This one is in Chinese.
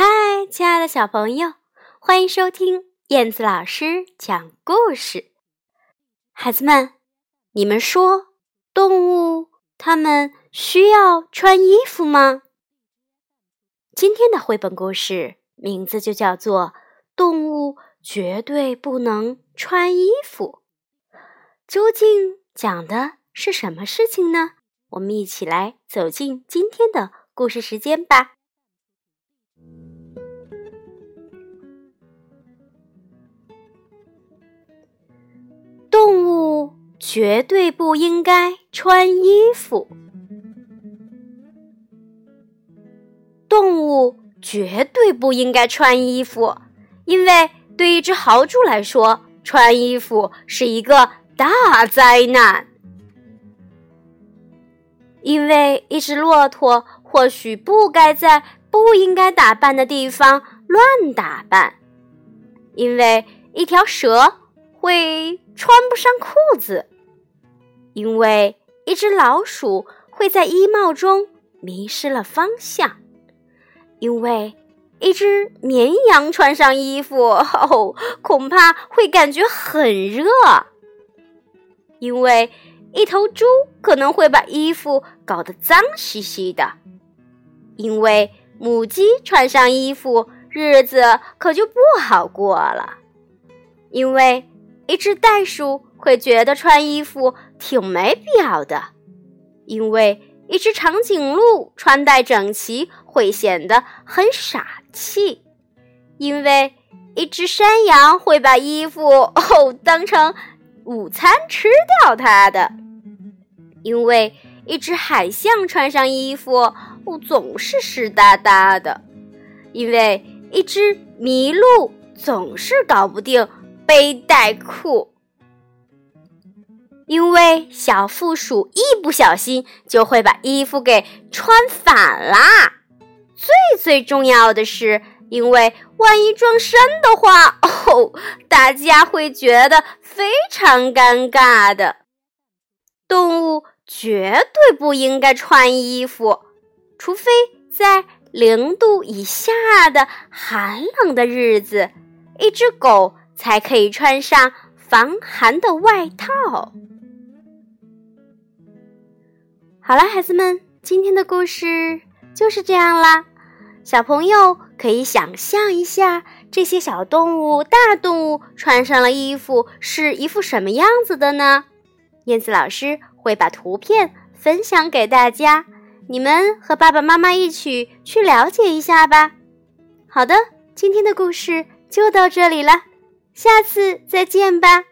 嗨，亲爱的小朋友，欢迎收听燕子老师讲故事。孩子们，你们说动物它们需要穿衣服吗？今天的绘本故事名字就叫做《动物绝对不能穿衣服》。究竟讲的是什么事情呢？我们一起来走进今天的故事时间吧。绝对不应该穿衣服。动物绝对不应该穿衣服，因为对一只豪猪来说，穿衣服是一个大灾难。因为一只骆驼或许不该在不应该打扮的地方乱打扮，因为一条蛇。会穿不上裤子，因为一只老鼠会在衣帽中迷失了方向；因为一只绵羊穿上衣服后 恐怕会感觉很热；因为一头猪可能会把衣服搞得脏兮兮的；因为母鸡穿上衣服日子可就不好过了；因为。一只袋鼠会觉得穿衣服挺没必要的，因为一只长颈鹿穿戴整齐会显得很傻气；因为一只山羊会把衣服哦当成午餐吃掉它的；因为一只海象穿上衣服哦总是湿哒哒的；因为一只麋鹿总是搞不定。背带裤，因为小负鼠一不小心就会把衣服给穿反啦。最最重要的是，因为万一撞衫的话，哦，大家会觉得非常尴尬的。动物绝对不应该穿衣服，除非在零度以下的寒冷的日子，一只狗。才可以穿上防寒的外套。好了，孩子们，今天的故事就是这样啦。小朋友可以想象一下，这些小动物、大动物穿上了衣服是一副什么样子的呢？燕子老师会把图片分享给大家，你们和爸爸妈妈一起去了解一下吧。好的，今天的故事就到这里了。下次再见吧。